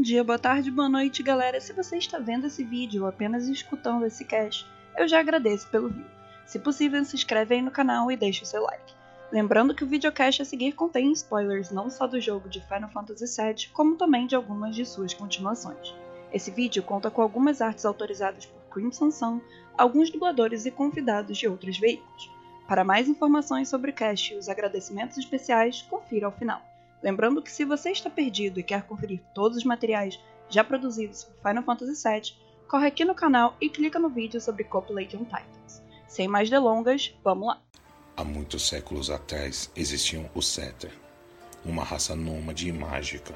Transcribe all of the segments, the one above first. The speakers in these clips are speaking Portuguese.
bom dia, boa tarde, boa noite, galera. Se você está vendo esse vídeo ou apenas escutando esse cast, eu já agradeço pelo view. Se possível, se inscreve aí no canal e deixe o seu like. Lembrando que o videocast a seguir contém spoilers não só do jogo de Final Fantasy VII, como também de algumas de suas continuações. Esse vídeo conta com algumas artes autorizadas por Crimson Sun, alguns dubladores e convidados de outros veículos. Para mais informações sobre o cast e os agradecimentos especiais, confira ao final. Lembrando que se você está perdido e quer conferir todos os materiais já produzidos por Final Fantasy VII, corre aqui no canal e clica no vídeo sobre Copulation Titans. Sem mais delongas, vamos lá! Há muitos séculos atrás existiam os Setter, uma raça nômade e mágica.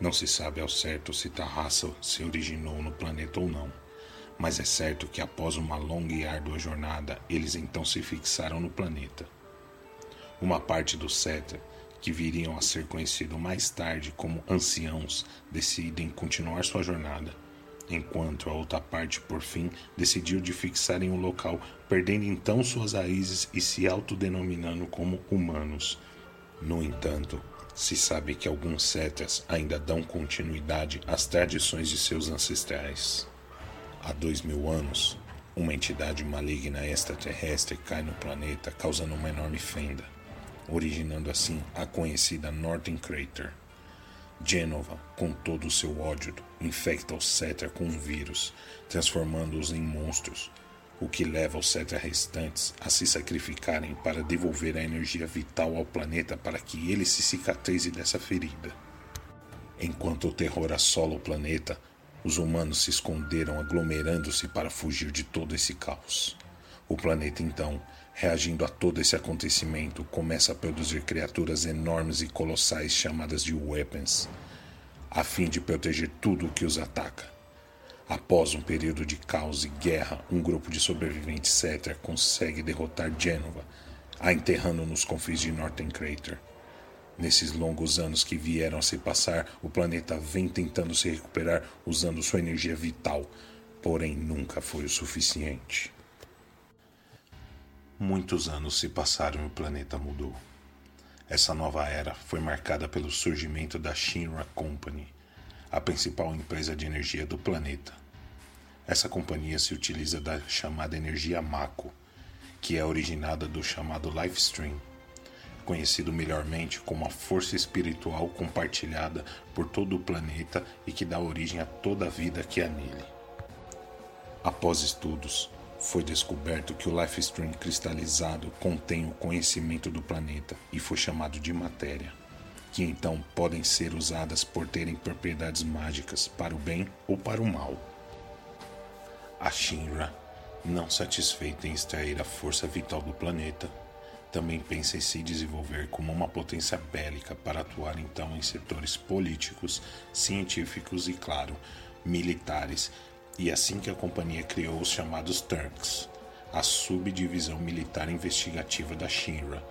Não se sabe ao certo se tal raça se originou no planeta ou não mas é certo que após uma longa e árdua jornada, eles então se fixaram no planeta. Uma parte do Seta, que viriam a ser conhecido mais tarde como anciãos, decidem continuar sua jornada, enquanto a outra parte, por fim, decidiu de fixar em um local, perdendo então suas raízes e se autodenominando como humanos. No entanto, se sabe que alguns setas ainda dão continuidade às tradições de seus ancestrais. Há dois mil anos, uma entidade maligna extraterrestre cai no planeta, causando uma enorme fenda, originando assim a conhecida Northern Crater. Genova, com todo o seu ódio, infecta os Cetra com um vírus, transformando-os em monstros, o que leva os Cetra restantes a se sacrificarem para devolver a energia vital ao planeta para que ele se cicatrize dessa ferida. Enquanto o terror assola o planeta, os humanos se esconderam aglomerando-se para fugir de todo esse caos. O planeta, então, reagindo a todo esse acontecimento, começa a produzir criaturas enormes e colossais chamadas de Weapons, a fim de proteger tudo o que os ataca. Após um período de caos e guerra, um grupo de sobreviventes Cetra consegue derrotar Genova, a enterrando nos confins de Northern Crater. Nesses longos anos que vieram a se passar, o planeta vem tentando se recuperar usando sua energia vital, porém nunca foi o suficiente. Muitos anos se passaram e o planeta mudou. Essa nova era foi marcada pelo surgimento da Shinra Company, a principal empresa de energia do planeta. Essa companhia se utiliza da chamada energia Mako, que é originada do chamado Life Stream conhecido melhormente como a força espiritual compartilhada por todo o planeta e que dá origem a toda a vida que há nele. Após estudos, foi descoberto que o Life Stream cristalizado contém o conhecimento do planeta e foi chamado de matéria, que então podem ser usadas por terem propriedades mágicas para o bem ou para o mal. A Shinra, não satisfeita em extrair a força vital do planeta, também pensa em se desenvolver como uma potência bélica para atuar então em setores políticos, científicos e, claro, militares, e assim que a companhia criou os chamados Turks, a subdivisão militar investigativa da Shinra,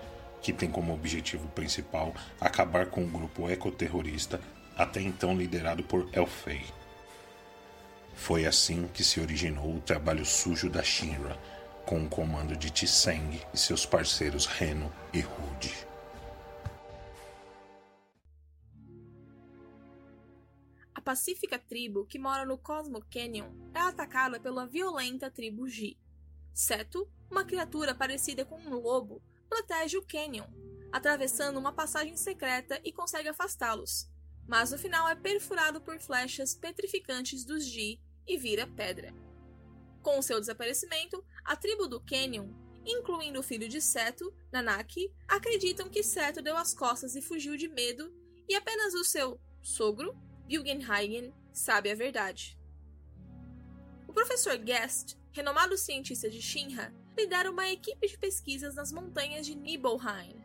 que tem como objetivo principal acabar com o grupo ecoterrorista até então liderado por Elfei. Foi assim que se originou o trabalho sujo da Shinra, com o comando de Tseng e seus parceiros Reno e Rude. A pacífica tribo que mora no Cosmo Canyon é atacada pela violenta tribo G. Seto, uma criatura parecida com um lobo, protege o Canyon, atravessando uma passagem secreta e consegue afastá-los, mas no final é perfurado por flechas petrificantes dos G e vira pedra. Com seu desaparecimento, a tribo do Canyon, incluindo o filho de Seto, Nanaki, acreditam que Seto deu as costas e fugiu de medo, e apenas o seu sogro, Guggenhagen, sabe a verdade. O professor Guest, renomado cientista de Shinra, lidera uma equipe de pesquisas nas montanhas de Nibelheim.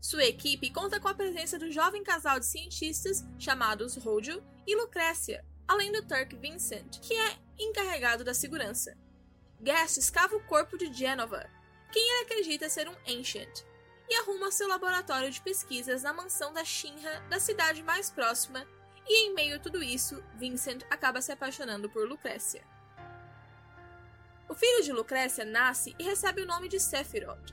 Sua equipe conta com a presença do jovem casal de cientistas chamados Rojo e Lucrécia, além do Turk Vincent, que é encarregado da segurança. Guest escava o corpo de Genova, quem ele acredita ser um Ancient, e arruma seu laboratório de pesquisas na mansão da Shinra da cidade mais próxima, e em meio a tudo isso, Vincent acaba se apaixonando por Lucrécia. O filho de Lucrécia nasce e recebe o nome de Sephiroth.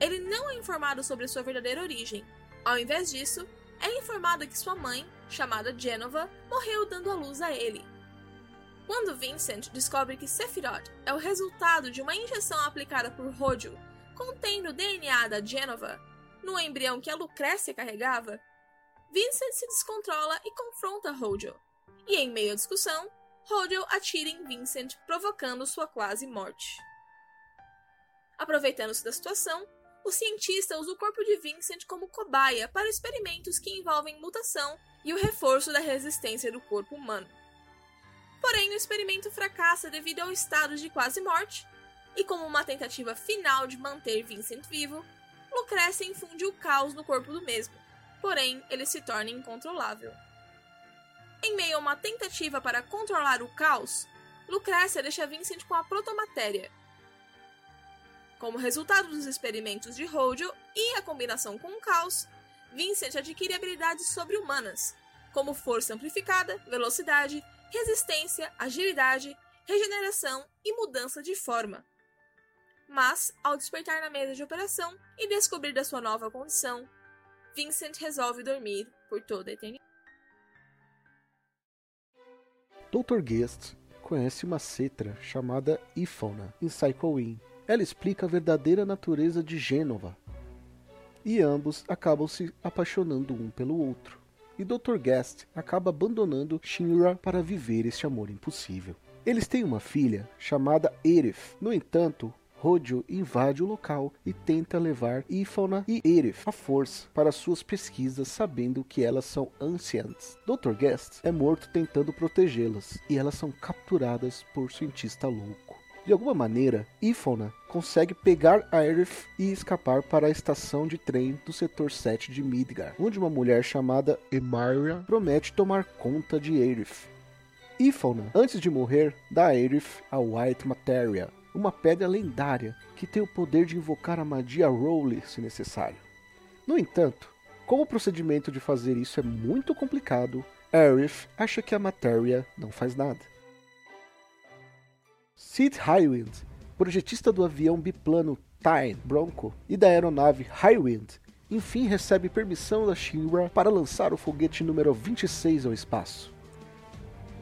Ele não é informado sobre sua verdadeira origem. Ao invés disso, é informada que sua mãe, chamada Genova, morreu dando à luz a ele. Quando Vincent descobre que Sephiroth é o resultado de uma injeção aplicada por Rodio, contendo o DNA da Genova, no embrião que a Lucrécia carregava, Vincent se descontrola e confronta Rodio. E em meio à discussão, Rodio atira em Vincent, provocando sua quase morte. Aproveitando-se da situação, o cientista usa o corpo de Vincent como cobaia para experimentos que envolvem mutação e o reforço da resistência do corpo humano. Porém, o experimento fracassa devido ao estado de quase morte, e como uma tentativa final de manter Vincent vivo, Lucrécia infunde o caos no corpo do mesmo, porém ele se torna incontrolável. Em meio a uma tentativa para controlar o caos, Lucrécia deixa Vincent com a protomatéria. Como resultado dos experimentos de Rodio e a combinação com o caos, Vincent adquire habilidades sobre-humanas, como força amplificada, velocidade, resistência, agilidade, regeneração e mudança de forma. Mas, ao despertar na mesa de operação e descobrir da sua nova condição, Vincent resolve dormir por toda a eternidade. Dr. Guest conhece uma cetra chamada Ifona em Psycho Ela explica a verdadeira natureza de Gênova. E ambos acabam se apaixonando um pelo outro. E Dr. Guest acaba abandonando Shinra para viver este amor impossível. Eles têm uma filha chamada Erif. No entanto, Rodio invade o local e tenta levar Ifona e Erif à força para suas pesquisas, sabendo que elas são anciãs. Dr. Guest é morto tentando protegê-las e elas são capturadas por cientista louco. De alguma maneira, Ifona consegue pegar Aerith e escapar para a estação de trem do setor 7 de Midgar, onde uma mulher chamada Emiria promete tomar conta de Aerith. Ifona, antes de morrer, dá a Aerith a White Materia, uma pedra lendária que tem o poder de invocar a magia Rowley se necessário. No entanto, como o procedimento de fazer isso é muito complicado, Aerith acha que a matéria não faz nada. Sid Highwind, projetista do avião biplano Tyne Bronco e da aeronave Highwind, enfim recebe permissão da Shinra para lançar o foguete número 26 ao espaço.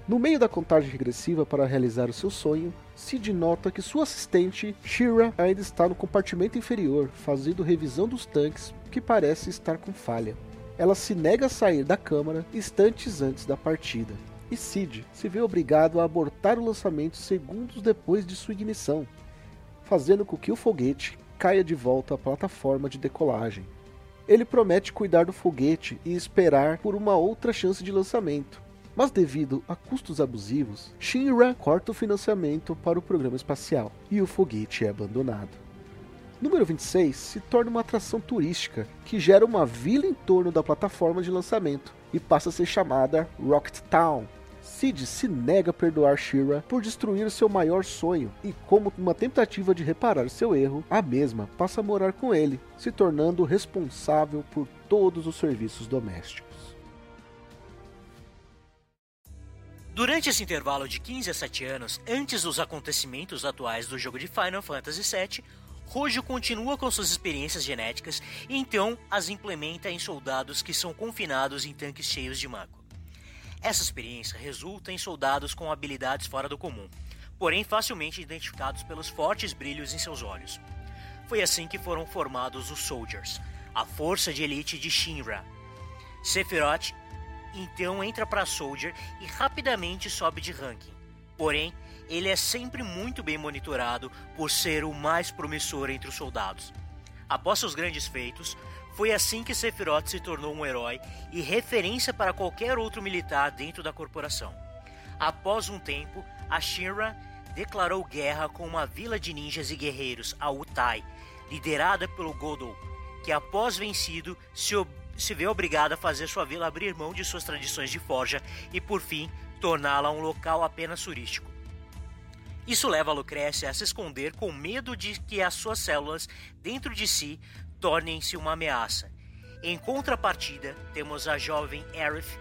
No meio da contagem regressiva para realizar o seu sonho, Sid nota que sua assistente, Shira, ainda está no compartimento inferior, fazendo revisão dos tanques, que parece estar com falha. Ela se nega a sair da câmara instantes antes da partida, e Sid se vê obrigado a abortar o lançamento segundos depois de sua ignição, fazendo com que o foguete caia de volta à plataforma de decolagem. Ele promete cuidar do foguete e esperar por uma outra chance de lançamento, mas devido a custos abusivos, Shinra corta o financiamento para o programa espacial e o foguete é abandonado. Número 26 se torna uma atração turística que gera uma vila em torno da plataforma de lançamento e passa a ser chamada Rocket Town. Sid se nega a perdoar Shira por destruir seu maior sonho e, como uma tentativa de reparar seu erro, a mesma passa a morar com ele, se tornando responsável por todos os serviços domésticos. Durante esse intervalo de 15 a 7 anos, antes dos acontecimentos atuais do jogo de Final Fantasy VII, Rojo continua com suas experiências genéticas e então as implementa em soldados que são confinados em tanques cheios de mago. Essa experiência resulta em soldados com habilidades fora do comum, porém facilmente identificados pelos fortes brilhos em seus olhos. Foi assim que foram formados os Soldiers, a força de elite de Shinra. Sephiroth então entra para Soldier e rapidamente sobe de ranking. Porém, ele é sempre muito bem monitorado por ser o mais promissor entre os soldados. Após seus grandes feitos, foi assim que Sephiroth se tornou um herói e referência para qualquer outro militar dentro da corporação. Após um tempo, a Shinra declarou guerra com uma vila de ninjas e guerreiros, a Utai, liderada pelo Godou, que após vencido se, se vê obrigada a fazer sua vila abrir mão de suas tradições de forja e, por fim, torná-la um local apenas turístico. Isso leva a Lucrécia a se esconder com medo de que as suas células dentro de si tornem-se uma ameaça. Em contrapartida, temos a jovem Aerith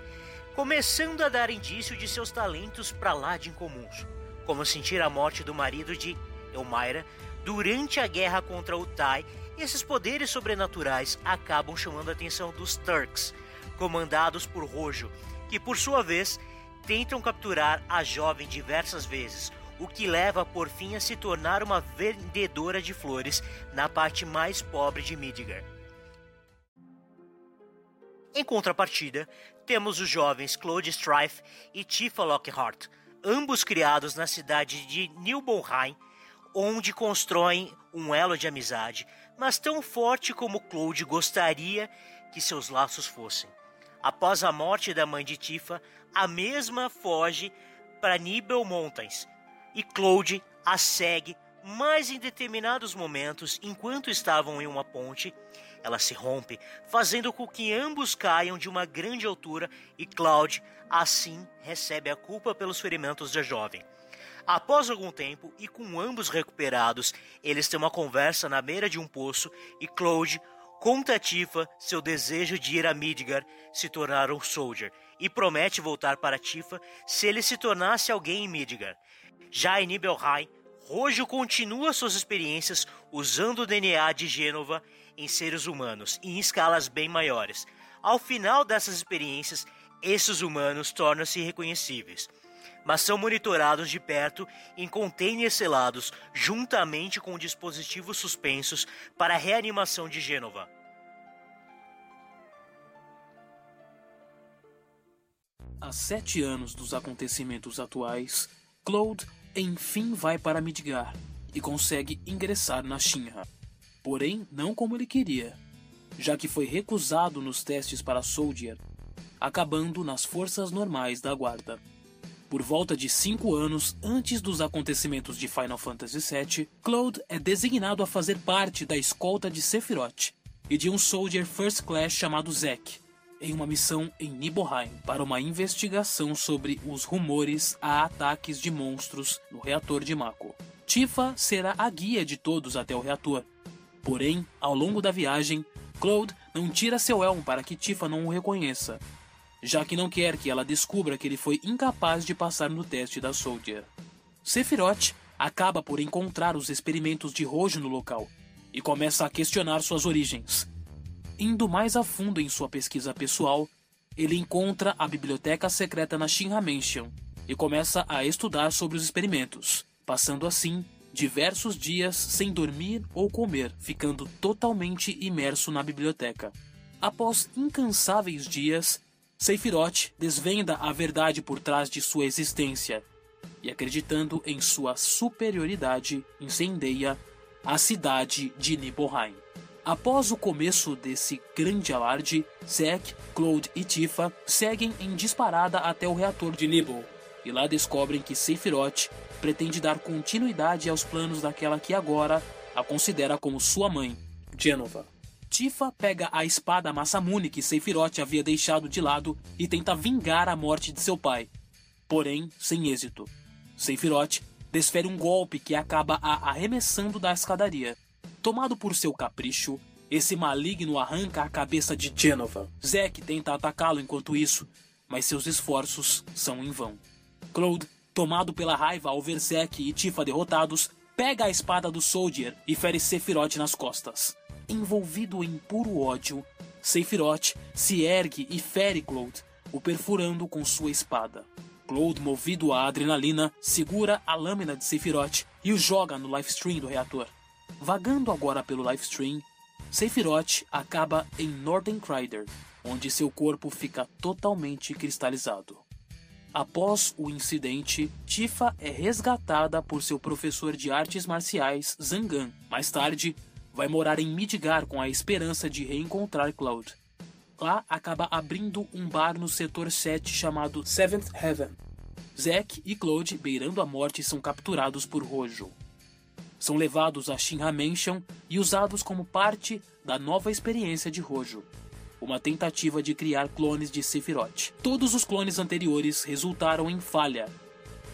começando a dar indício de seus talentos para lá de incomuns, como sentir a morte do marido de Elmira durante a guerra contra o Tai esses poderes sobrenaturais acabam chamando a atenção dos Turks, comandados por Rojo, que por sua vez tentam capturar a jovem diversas vezes, o que leva por fim a se tornar uma vendedora de flores na parte mais pobre de Midgar. Em contrapartida, temos os jovens Claude Strife e Tifa Lockhart, ambos criados na cidade de Nibelheim, onde constroem um elo de amizade, mas tão forte como Claude gostaria que seus laços fossem. Após a morte da mãe de Tifa, a mesma foge para Nibel Mountains e Claude a segue, mas em determinados momentos, enquanto estavam em uma ponte, ela se rompe, fazendo com que ambos caiam de uma grande altura e Claude, assim, recebe a culpa pelos ferimentos da jovem. Após algum tempo e com ambos recuperados, eles têm uma conversa na beira de um poço e Claude conta a Tifa seu desejo de ir a Midgar se tornar um soldier e promete voltar para Tifa se ele se tornasse alguém em Midgar. Já em Nibelheim, Rojo continua suas experiências usando o DNA de Gênova em seres humanos em escalas bem maiores. Ao final dessas experiências, esses humanos tornam-se reconhecíveis, mas são monitorados de perto em containers selados juntamente com dispositivos suspensos para a reanimação de Gênova. Há sete anos dos acontecimentos atuais, Claude enfim vai para Midgar e consegue ingressar na Shinra porém não como ele queria, já que foi recusado nos testes para Soldier, acabando nas forças normais da guarda. Por volta de cinco anos antes dos acontecimentos de Final Fantasy VII, Claude é designado a fazer parte da escolta de Sephiroth e de um Soldier First Class chamado Zack, em uma missão em Nibelheim para uma investigação sobre os rumores a ataques de monstros no reator de Mako. Tifa será a guia de todos até o reator, Porém, ao longo da viagem, Claude não tira seu elmo para que Tifa não o reconheça, já que não quer que ela descubra que ele foi incapaz de passar no teste da Soldier. Sephiroth acaba por encontrar os experimentos de Rojo no local e começa a questionar suas origens. Indo mais a fundo em sua pesquisa pessoal, ele encontra a biblioteca secreta na Shinra Mansion e começa a estudar sobre os experimentos, passando assim diversos dias sem dormir ou comer, ficando totalmente imerso na biblioteca. Após incansáveis dias, Sephiroth desvenda a verdade por trás de sua existência e, acreditando em sua superioridade, incendeia a cidade de Nibelheim. Após o começo desse grande alarde, Zack, Claude e Tifa seguem em disparada até o reator de Nibel e lá descobrem que Sephiroth pretende dar continuidade aos planos daquela que agora a considera como sua mãe, Genova. Tifa pega a espada Masamune que Sephiroth havia deixado de lado e tenta vingar a morte de seu pai, porém sem êxito. Sephiroth desfere um golpe que acaba a arremessando da escadaria. Tomado por seu capricho, esse maligno arranca a cabeça de Genova. Zack tenta atacá-lo enquanto isso, mas seus esforços são em vão. Claude tomado pela raiva ao ver Zack e Tifa derrotados, pega a espada do Soldier e fere Sephiroth nas costas. Envolvido em puro ódio, Sephiroth se ergue e fere Claude, o perfurando com sua espada. Claude, movido à adrenalina, segura a lâmina de Sephiroth e o joga no livestream do reator. Vagando agora pelo livestream, Sephiroth acaba em Northern Crider, onde seu corpo fica totalmente cristalizado. Após o incidente, Tifa é resgatada por seu professor de artes marciais, Zangan. Mais tarde, vai morar em Midgar com a esperança de reencontrar Cloud. Lá acaba abrindo um bar no setor 7 chamado Seventh Heaven. Zack e Claude, beirando a morte, são capturados por Rojo. São levados a Shinra Mansion e usados como parte da nova experiência de Rojo uma tentativa de criar clones de Sephiroth. Todos os clones anteriores resultaram em falha,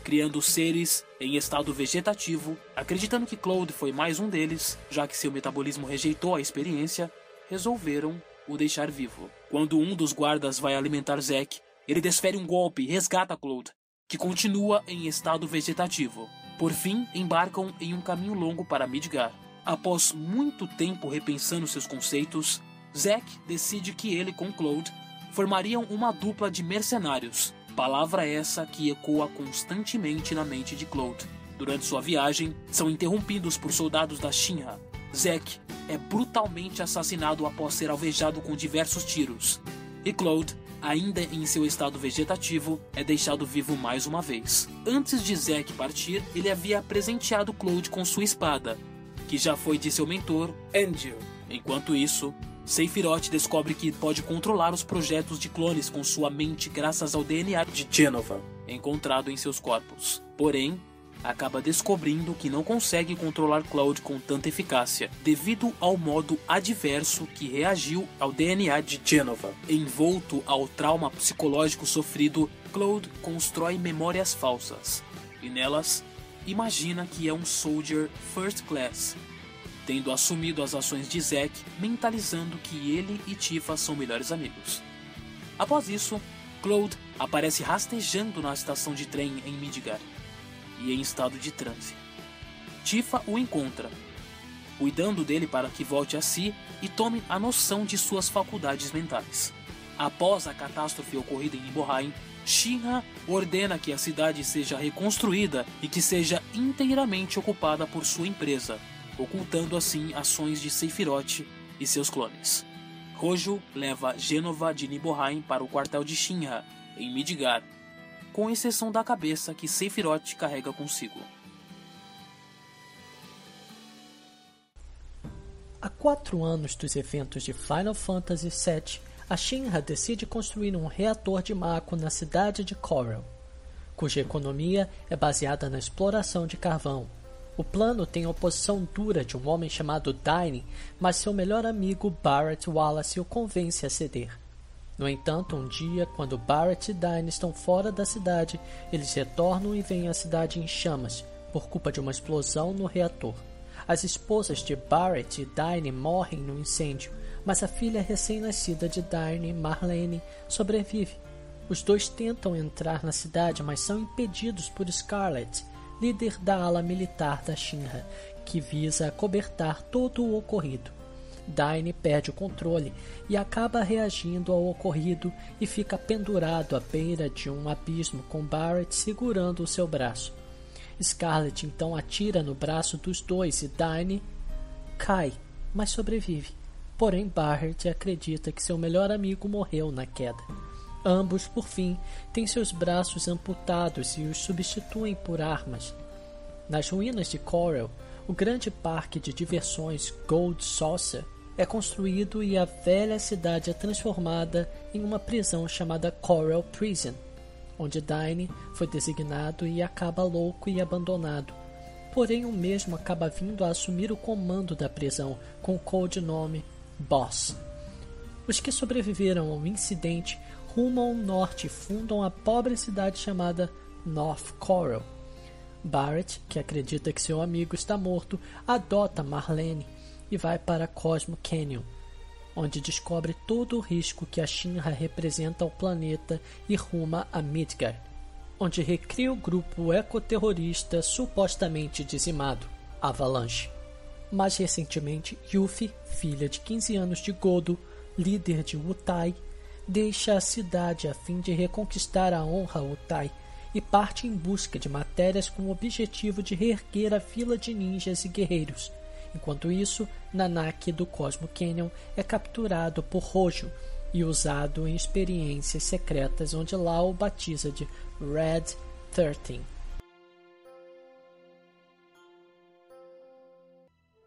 criando seres em estado vegetativo, acreditando que Claude foi mais um deles, já que seu metabolismo rejeitou a experiência, resolveram o deixar vivo. Quando um dos guardas vai alimentar Zack, ele desfere um golpe e resgata Claude, que continua em estado vegetativo. Por fim, embarcam em um caminho longo para Midgar. Após muito tempo repensando seus conceitos, Zack decide que ele com Claude formariam uma dupla de mercenários, palavra essa que ecoa constantemente na mente de Claude. Durante sua viagem, são interrompidos por soldados da Shinra. Zack é brutalmente assassinado após ser alvejado com diversos tiros. E Claude, ainda em seu estado vegetativo, é deixado vivo mais uma vez. Antes de Zack partir, ele havia presenteado Claude com sua espada, que já foi de seu mentor, Angel. Enquanto isso, Sephiroth descobre que pode controlar os projetos de clones com sua mente graças ao DNA de Genova, encontrado em seus corpos. Porém, acaba descobrindo que não consegue controlar Cloud com tanta eficácia, devido ao modo adverso que reagiu ao DNA de Genova. Envolto ao trauma psicológico sofrido, Cloud constrói memórias falsas, e nelas imagina que é um soldier first class, tendo assumido as ações de Zack, mentalizando que ele e Tifa são melhores amigos. Após isso, Cloud aparece rastejando na estação de trem em Midgar e em estado de transe. Tifa o encontra, cuidando dele para que volte a si e tome a noção de suas faculdades mentais. Após a catástrofe ocorrida em Nibelheim, Shinra ordena que a cidade seja reconstruída e que seja inteiramente ocupada por sua empresa, ocultando assim ações de Sephiroth e seus clones. Hojo leva Genova de Nibelheim para o quartel de Shinra, em Midgar, com exceção da cabeça que Sephiroth carrega consigo. Há quatro anos dos eventos de Final Fantasy VII, a Shinra decide construir um reator de Mako na cidade de Corel, cuja economia é baseada na exploração de carvão. O plano tem a oposição dura de um homem chamado Dine, mas seu melhor amigo Barrett Wallace o convence a ceder. No entanto, um dia, quando Barrett e Dine estão fora da cidade, eles retornam e veem a cidade em chamas, por culpa de uma explosão no reator. As esposas de Barrett e Dine morrem no incêndio, mas a filha recém-nascida de Dine, Marlene, sobrevive. Os dois tentam entrar na cidade, mas são impedidos por Scarlet, líder da ala militar da Shinra, que visa acobertar todo o ocorrido. Daine perde o controle e acaba reagindo ao ocorrido e fica pendurado à beira de um abismo com Barrett segurando o seu braço. Scarlet então atira no braço dos dois e Daine cai, mas sobrevive. Porém, Barrett acredita que seu melhor amigo morreu na queda. Ambos, por fim, têm seus braços amputados e os substituem por armas. Nas ruínas de Coral, o grande parque de diversões Gold Saucer é construído e a velha cidade é transformada em uma prisão chamada Coral Prison, onde Dine foi designado e acaba louco e abandonado. Porém, o mesmo acaba vindo a assumir o comando da prisão com o codinome Boss. Os que sobreviveram ao incidente rumam ao norte e fundam a pobre cidade chamada North Coral. Barrett, que acredita que seu amigo está morto, adota Marlene e vai para Cosmo Canyon, onde descobre todo o risco que a Shinra representa ao planeta e ruma a Midgard, onde recria o grupo ecoterrorista supostamente dizimado, Avalanche. Mais recentemente, Yuffie, filha de 15 anos de Godo, líder de Wutai, deixa a cidade a fim de reconquistar a honra Wutai e parte em busca de matérias com o objetivo de reerguer a vila de ninjas e guerreiros Enquanto isso, Nanak do Cosmo Canyon é capturado por Rojo e usado em experiências secretas onde o batiza de Red 13.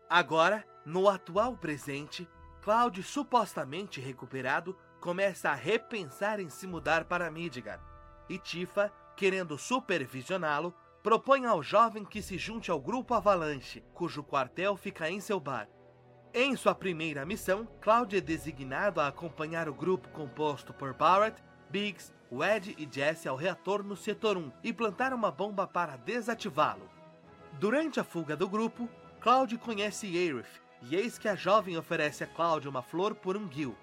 Agora, no atual presente, Cloud, supostamente recuperado, começa a repensar em se mudar para Midgard, e Tifa, querendo supervisioná-lo, propõe ao jovem que se junte ao grupo Avalanche, cujo quartel fica em seu bar. Em sua primeira missão, Cloud é designado a acompanhar o grupo composto por Barrett, Biggs, Wedge e Jesse ao reator no setor 1 e plantar uma bomba para desativá-lo. Durante a fuga do grupo, Cloud conhece Aerith, e eis que a jovem oferece a Cloud uma flor por um Gil.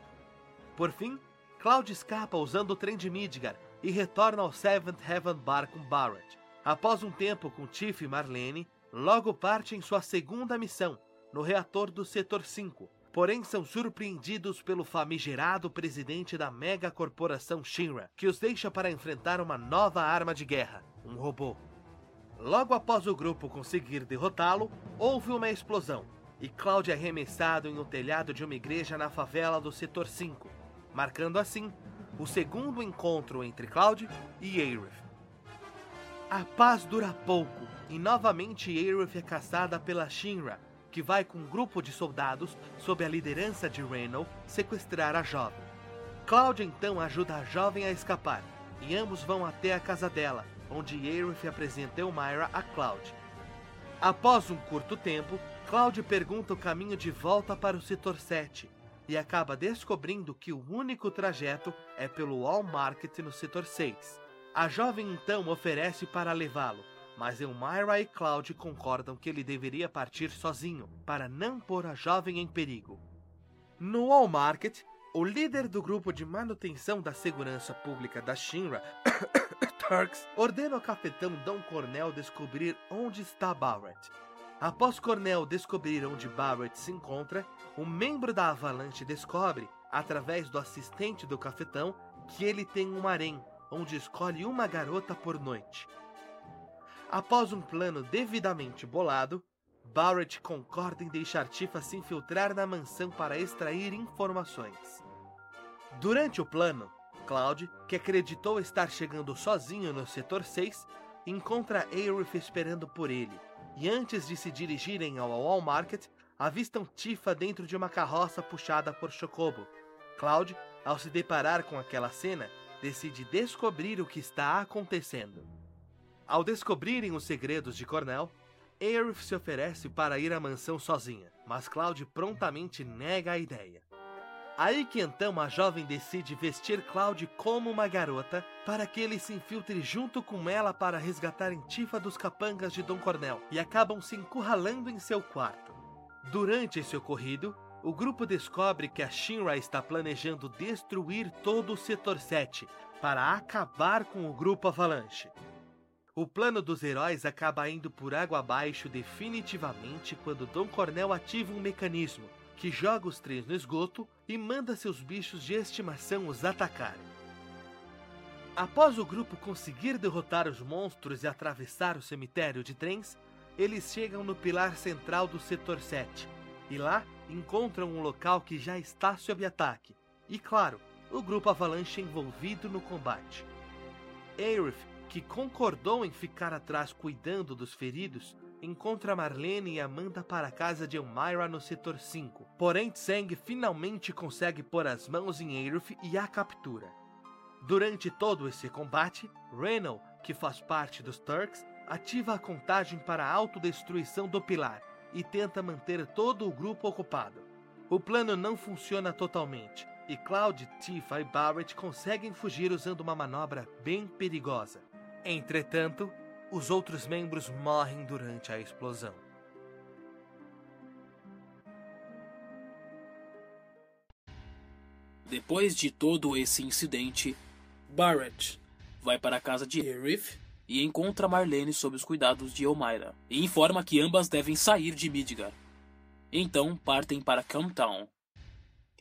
Por fim, Cloud escapa usando o trem de Midgar e retorna ao Seventh Heaven Bar com Barrett. Após um tempo com Tiff e Marlene, logo parte em sua segunda missão, no reator do Setor 5, porém são surpreendidos pelo famigerado presidente da mega corporação Shinra, que os deixa para enfrentar uma nova arma de guerra, um robô. Logo após o grupo conseguir derrotá-lo, houve uma explosão, e Cloud é arremessado em um telhado de uma igreja na favela do Setor 5, marcando assim o segundo encontro entre Cloud e Aerith. A paz dura pouco, e novamente Aerith é caçada pela Shinra, que vai com um grupo de soldados, sob a liderança de Reno, sequestrar a jovem. Cloud então ajuda a jovem a escapar, e ambos vão até a casa dela, onde Aerith apresenta Elmira a Cloud. Após um curto tempo, Cloud pergunta o caminho de volta para o setor 7 e acaba descobrindo que o único trajeto é pelo Wall Market no setor 6. A jovem então oferece para levá-lo, mas Elmira e Cloud concordam que ele deveria partir sozinho para não pôr a jovem em perigo. No Wall Market, o líder do grupo de manutenção da segurança pública da Shinra, Turks, ordena ao capitão Dom Cornell descobrir onde está Barrett. Após Cornell descobrir onde Barrett se encontra, um membro da Avalanche descobre, através do assistente do cafetão, que ele tem um harém, onde escolhe uma garota por noite. Após um plano devidamente bolado, Barrett concorda em deixar Tifa se infiltrar na mansão para extrair informações. Durante o plano, Cloud, que acreditou estar chegando sozinho no setor 6, encontra Aerith esperando por ele, e antes de se dirigirem ao Wall Market, avistam Tifa dentro de uma carroça puxada por Chocobo. Cloud, ao se deparar com aquela cena, decide descobrir o que está acontecendo. Ao descobrirem os segredos de Cornell, Aerith se oferece para ir à mansão sozinha, mas Cloud prontamente nega a ideia. Aí que então a jovem decide vestir Cloud como uma garota para que ele se infiltre junto com ela para resgatar Tifa dos capangas de Dom Cornell e acabam se encurralando em seu quarto. Durante esse ocorrido, o grupo descobre que a Shinra está planejando destruir todo o setor 7 para acabar com o grupo Avalanche. O plano dos heróis acaba indo por água abaixo definitivamente quando Dom Cornell ativa um mecanismo que joga os três no esgoto e manda seus bichos de estimação os atacarem. Após o grupo conseguir derrotar os monstros e atravessar o cemitério de trens, eles chegam no pilar central do setor 7 e lá encontram um local que já está sob ataque. E claro, o grupo Avalanche envolvido no combate. Aerith, que concordou em ficar atrás cuidando dos feridos, encontra Marlene e Amanda para a casa de Elmira no setor 5. Porém, Tseng finalmente consegue pôr as mãos em Aerith e a captura. Durante todo esse combate, Reno, que faz parte dos Turks, ativa a contagem para a autodestruição do pilar e tenta manter todo o grupo ocupado. O plano não funciona totalmente e Cloud, Tifa e Barrett conseguem fugir usando uma manobra bem perigosa. Entretanto, os outros membros morrem durante a explosão. Depois de todo esse incidente, Barrett vai para a casa de Aerith e encontra Marlene sob os cuidados de Elmira e informa que ambas devem sair de Midgar. Então partem para Camptown.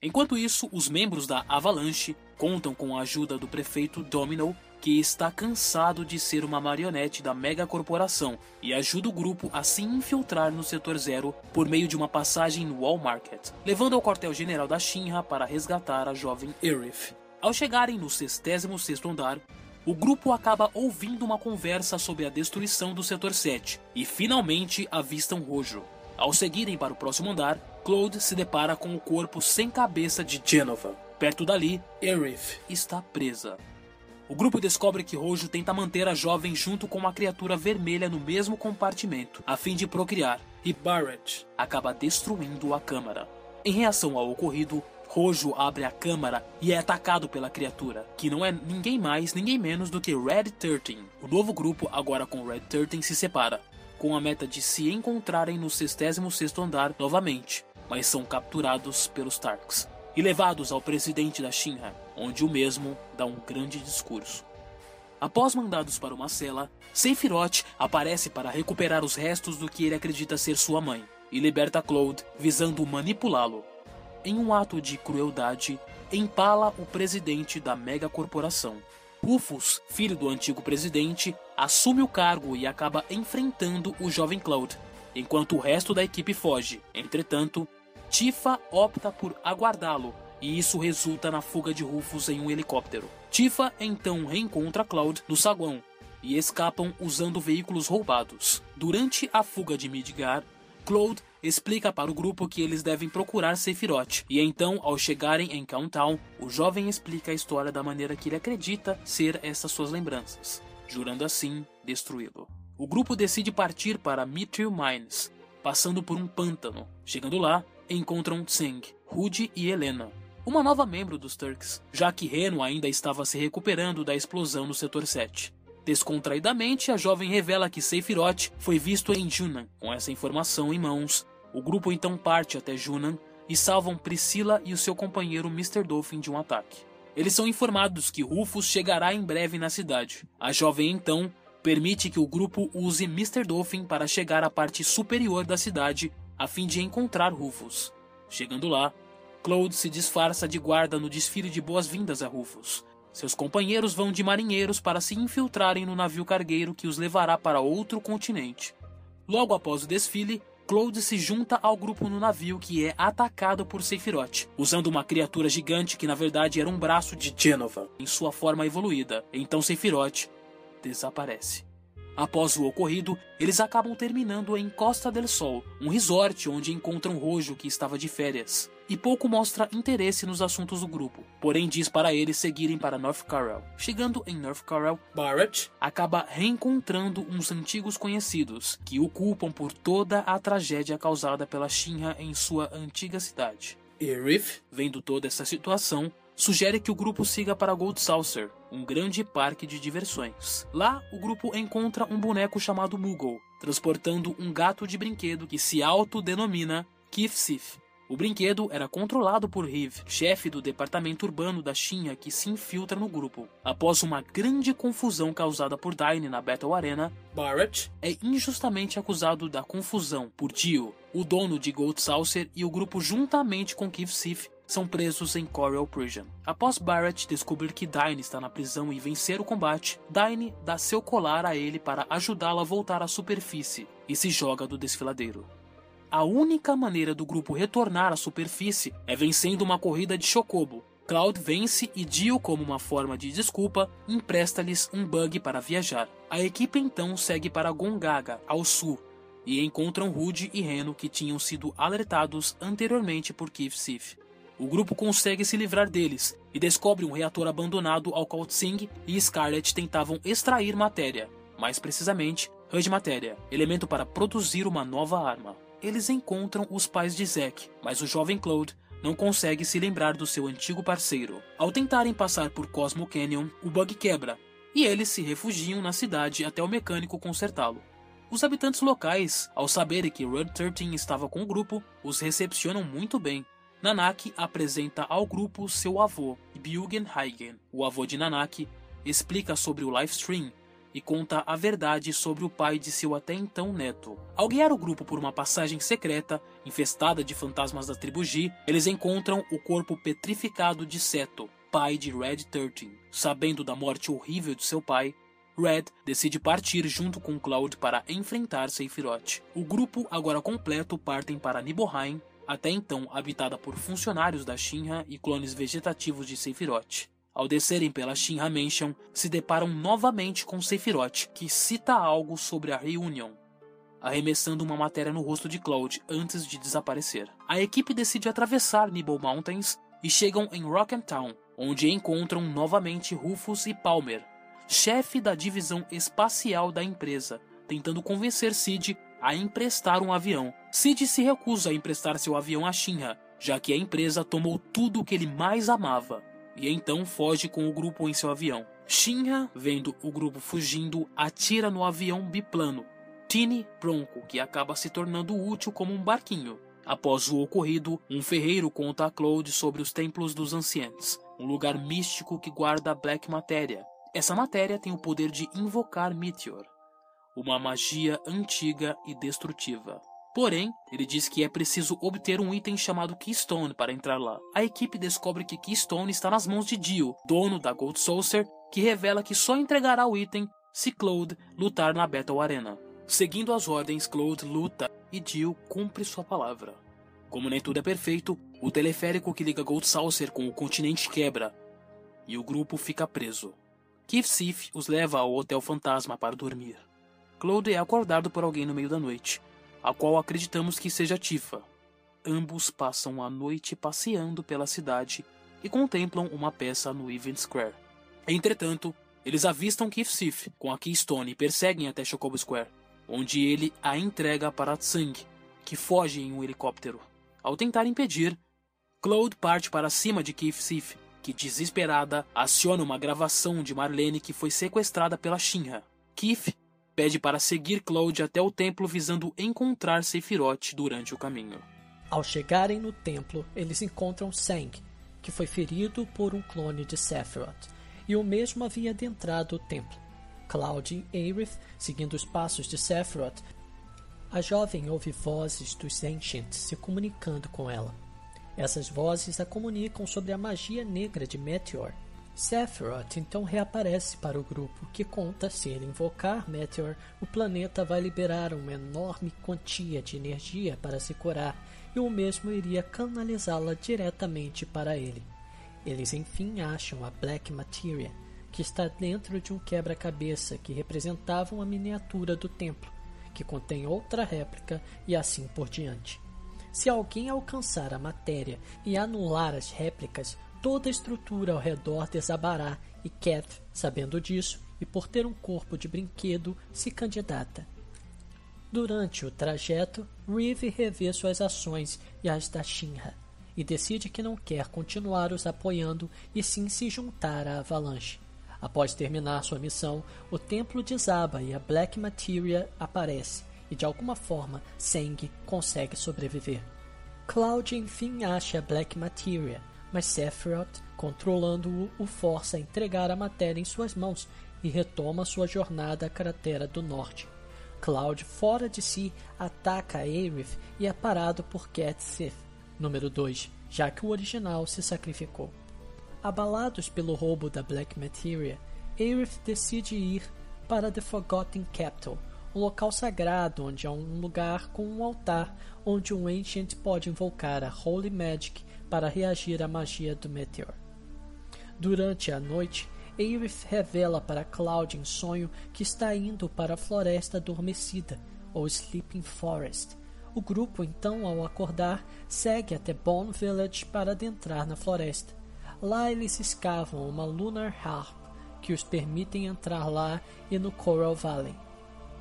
Enquanto isso, os membros da Avalanche contam com a ajuda do prefeito Domino que está cansado de ser uma marionete da mega corporação e ajuda o grupo a se infiltrar no setor zero por meio de uma passagem no Wall Market, levando ao quartel-general da Shinra para resgatar a jovem Aerith. Ao chegarem no 66º andar, o grupo acaba ouvindo uma conversa sobre a destruição do setor 7 e finalmente avistam Rojo. Ao seguirem para o próximo andar, Claude se depara com o corpo sem cabeça de Genova. Perto dali, Aerith está presa. O grupo descobre que Rojo tenta manter a jovem junto com uma criatura vermelha no mesmo compartimento, a fim de procriar, e Barrett acaba destruindo a câmara. Em reação ao ocorrido, Rojo abre a câmara e é atacado pela criatura, que não é ninguém mais, ninguém menos do que Red 13. O novo grupo, agora com Red 13, se separa, com a meta de se encontrarem no 66º andar novamente, mas são capturados pelos Tarks e levados ao presidente da Shinra, onde o mesmo dá um grande discurso. Após mandados para uma cela, Sephiroth aparece para recuperar os restos do que ele acredita ser sua mãe e liberta Claude, visando manipulá-lo. em um ato de crueldade, empala o presidente da megacorporação. Rufus, filho do antigo presidente, assume o cargo e acaba enfrentando o jovem Cloud, enquanto o resto da equipe foge. Entretanto, Tifa opta por aguardá-lo, e isso resulta na fuga de Rufus em um helicóptero. Tifa então reencontra Cloud no saguão e escapam usando veículos roubados. Durante a fuga de Midgar, Cloud explica para o grupo que eles devem procurar Sephiroth, e então, ao chegarem em Countdown, o jovem explica a história da maneira que ele acredita ser essas suas lembranças, jurando assim destruí-lo. O grupo decide partir para Mithril Mines, passando por um pântano. Chegando lá, encontram Tseng, Rudy e Helena, uma nova membro dos Turks, já que Reno ainda estava se recuperando da explosão no setor 7. Descontraidamente, a jovem revela que Sephiroth foi visto em Junan. Com essa informação em mãos, o grupo então parte até Junan e salvam Priscila e o seu companheiro Mr. Dolphin de um ataque. Eles são informados que Rufus chegará em breve na cidade. A jovem então permite que o grupo use Mr. Dolphin para chegar à parte superior da cidade a fim de encontrar Rufus. Chegando lá, Claude se disfarça de guarda no desfile de boas-vindas a Rufus. Seus companheiros vão de marinheiros para se infiltrarem no navio cargueiro que os levará para outro continente. Logo após o desfile, Claude se junta ao grupo no navio que é atacado por Sephiroth, usando uma criatura gigante que na verdade era um braço de Genova em sua forma evoluída. Então Sephiroth desaparece. Após o ocorrido, eles acabam terminando em Costa del Sol, um resort onde encontram Rojo que estava de férias e pouco mostra interesse nos assuntos do grupo, porém diz para eles seguirem para North Corel. Chegando em North Corel, Barrett acaba reencontrando uns antigos conhecidos que o culpam por toda a tragédia causada pela Shinra em sua antiga cidade. Irith, vendo toda essa situação, sugere que o grupo siga para Gold Saucer, um grande parque de diversões. Lá, o grupo encontra um boneco chamado Moogle, transportando um gato de brinquedo que se autodenomina Kif Sif. O brinquedo era controlado por Riv, chefe do departamento urbano da Shinra que se infiltra no grupo. Após uma grande confusão causada por Daine na Battle Arena, Barrett é injustamente acusado da confusão por Dio, o dono de Gold Saucer e o grupo juntamente com Kif Sif são presos em Coral Prison. Após Barrett descobrir que Daine está na prisão e vencer o combate, Daine dá seu colar a ele para ajudá-lo a voltar à superfície e se joga do desfiladeiro a única maneira do grupo retornar à superfície é vencendo uma corrida de Chocobo. Cloud vence e Dio, como uma forma de desculpa, empresta-lhes um bug para viajar. A equipe então segue para Gongaga, ao sul, e encontram Rude e Reno que tinham sido alertados anteriormente por Kif Sif. O grupo consegue se livrar deles e descobre um reator abandonado ao qual Tsing e Scarlet tentavam extrair matéria, mais precisamente, Hud Matéria, elemento para produzir uma nova arma eles encontram os pais de Zack, mas o jovem Claude não consegue se lembrar do seu antigo parceiro. Ao tentarem passar por Cosmo Canyon, o bug quebra e eles se refugiam na cidade até o mecânico consertá-lo. Os habitantes locais, ao saberem que Red 13 estava com o grupo, os recepcionam muito bem. Nanaki apresenta ao grupo seu avô, Bjuggen Heigen. O avô de Nanaki explica sobre o livestream e conta a verdade sobre o pai de seu até então neto. Ao guiar o grupo por uma passagem secreta, infestada de fantasmas da tribo G, eles encontram o corpo petrificado de Seto, pai de Red 13. Sabendo da morte horrível de seu pai, Red decide partir junto com Cloud para enfrentar Sephiroth. O grupo, agora completo, partem para Nibelheim, até então habitada por funcionários da Shinra e clones vegetativos de Sephiroth. Ao descerem pela Shinra Mansion, se deparam novamente com Sephiroth, que cita algo sobre a Reunion, arremessando uma matéria no rosto de Cloud antes de desaparecer. A equipe decide atravessar Nibble Mountains e chegam em Rock Town, onde encontram novamente Rufus e Palmer, chefe da divisão espacial da empresa, tentando convencer Sid a emprestar um avião. Sid se recusa a emprestar seu avião a Shinra, já que a empresa tomou tudo o que ele mais amava e então foge com o grupo em seu avião. Shinra, vendo o grupo fugindo, atira no avião biplano Tini Bronco, que acaba se tornando útil como um barquinho. Após o ocorrido, um ferreiro conta a Claude sobre os Templos dos Ancients, um lugar místico que guarda Black Matéria. Essa matéria tem o poder de invocar Meteor, uma magia antiga e destrutiva. Porém, ele diz que é preciso obter um item chamado Keystone para entrar lá. A equipe descobre que Keystone está nas mãos de Dio, dono da Gold Saucer, que revela que só entregará o item se Cloud lutar na Battle Arena. Seguindo as ordens, Cloud luta e Dio cumpre sua palavra. Como nem tudo é perfeito, o teleférico que liga Gold Saucer com o continente quebra e o grupo fica preso. Keith Sif os leva ao Hotel Fantasma para dormir. Claude é acordado por alguém no meio da noite, a qual acreditamos que seja Tifa. Ambos passam a noite passeando pela cidade e contemplam uma peça no Event Square. Entretanto, eles avistam Keith Sif com a Keystone e perseguem até Chocobo Square, onde ele a entrega para Tsang, que foge em um helicóptero. Ao tentar impedir, Claude parte para cima de Keith Sif, que desesperada aciona uma gravação de Marlene que foi sequestrada pela Shinra. Keith pede para seguir Claude até o templo visando encontrar Sephiroth durante o caminho. Ao chegarem no templo, eles encontram Sang, que foi ferido por um clone de Sephiroth, e o mesmo havia adentrado o templo. Cloud e Aerith, seguindo os passos de Sephiroth, a jovem ouve vozes dos Ancients se comunicando com ela. Essas vozes a comunicam sobre a magia negra de Meteor, Sephiroth então reaparece para o grupo, que conta se ele invocar Meteor, o planeta vai liberar uma enorme quantia de energia para se curar, e o mesmo iria canalizá-la diretamente para ele. Eles enfim acham a Black Materia, que está dentro de um quebra-cabeça que representava uma miniatura do templo, que contém outra réplica e assim por diante. Se alguém alcançar a matéria e anular as réplicas, toda a estrutura ao redor desabará e Cat, sabendo disso e por ter um corpo de brinquedo, se candidata. Durante o trajeto, Reeve revê suas ações e as da Shinra e decide que não quer continuar os apoiando e sim se juntar à Avalanche. Após terminar sua missão, o templo desaba e a Black Materia aparece, e de alguma forma Seng consegue sobreviver. Cloud enfim acha a Black Materia mas Sephiroth, controlando-o, o força a entregar a matéria em suas mãos e retoma sua jornada à cratera do norte. Cloud, fora de si, ataca Aerith e é parado por Cat Sith, número 2, já que o original se sacrificou. Abalados pelo roubo da Black Materia, Aerith decide ir para The Forgotten Capital, um local sagrado onde há um lugar com um altar onde um Ancient pode invocar a Holy Magic para reagir à magia do Meteor. Durante a noite, Aerith revela para Cloud em sonho que está indo para a Floresta Adormecida, ou Sleeping Forest. O grupo, então, ao acordar, segue até Bone Village para adentrar na floresta. Lá eles escavam uma Lunar Harp que os permitem entrar lá e no Coral Valley,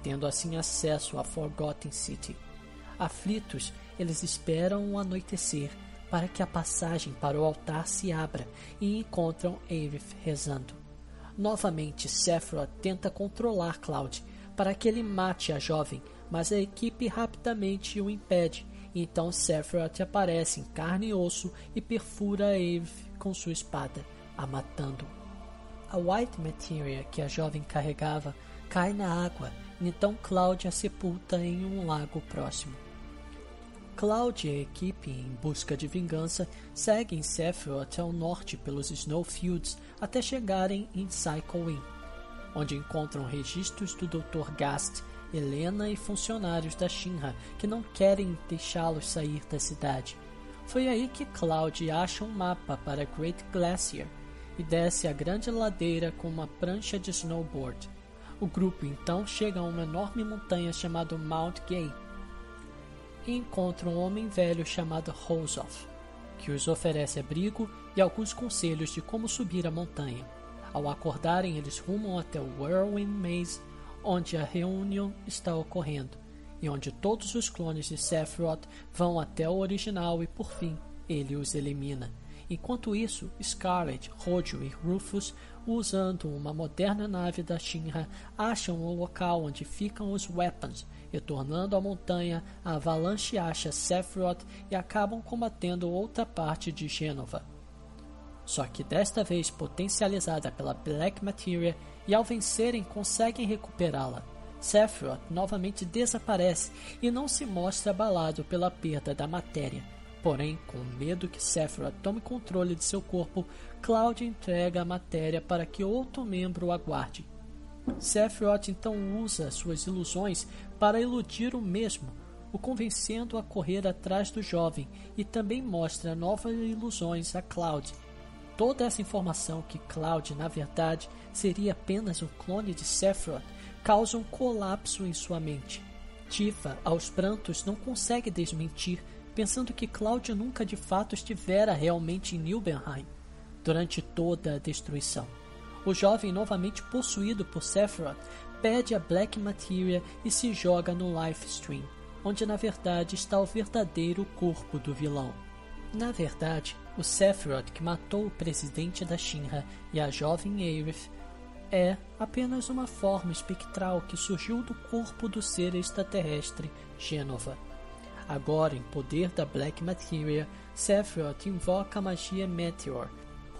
tendo assim acesso à Forgotten City. Aflitos, eles esperam o anoitecer para que a passagem para o altar se abra e encontram Aerith rezando. Novamente, Sephiroth tenta controlar Cloud para que ele mate a jovem, mas a equipe rapidamente o impede. Então Sephiroth aparece em carne e osso e perfura Aerith com sua espada, a matando. A White Materia que a jovem carregava cai na água, então Cloud a sepulta em um lago próximo. Cloud e a equipe, em busca de vingança, seguem Sephiroth ao norte pelos Snowfields até chegarem em Cycle Inn, onde encontram registros do Dr. Gast, Helena e funcionários da Shinra que não querem deixá-los sair da cidade. Foi aí que Cloud acha um mapa para Great Glacier e desce a grande ladeira com uma prancha de snowboard. O grupo então chega a uma enorme montanha chamada Mount Gay, e encontram um homem velho chamado Rosoff, que os oferece abrigo e alguns conselhos de como subir a montanha. Ao acordarem, eles rumam até o Whirlwind Maze, onde a reunião está ocorrendo, e onde todos os clones de Sephiroth vão até o original e, por fim, ele os elimina. Enquanto isso, Scarlet, Rodio e Rufus, usando uma moderna nave da Shinra, acham o local onde ficam os Weapons Retornando à montanha, a avalanche acha Sephiroth e acabam combatendo outra parte de Gênova. Só que desta vez potencializada pela Black Materia, e ao vencerem conseguem recuperá-la. Sephiroth novamente desaparece e não se mostra abalado pela perda da matéria. Porém, com medo que Sephiroth tome controle de seu corpo, Cloud entrega a matéria para que outro membro aguarde. Sephiroth então usa suas ilusões para iludir o mesmo, o convencendo a correr atrás do jovem e também mostra novas ilusões a Cloud. Toda essa informação que Cloud, na verdade, seria apenas um clone de Sephiroth causa um colapso em sua mente. Tifa, aos prantos, não consegue desmentir, pensando que Cloud nunca de fato estivera realmente em Nilbenheim durante toda a destruição. O jovem, novamente possuído por Sephiroth, pede a Black Materia e se joga no Life Stream, onde na verdade está o verdadeiro corpo do vilão. Na verdade, o Sephiroth que matou o presidente da Shinra e a jovem Aerith é apenas uma forma espectral que surgiu do corpo do ser extraterrestre Genova. Agora, em poder da Black Materia, Sephiroth invoca a magia Meteor.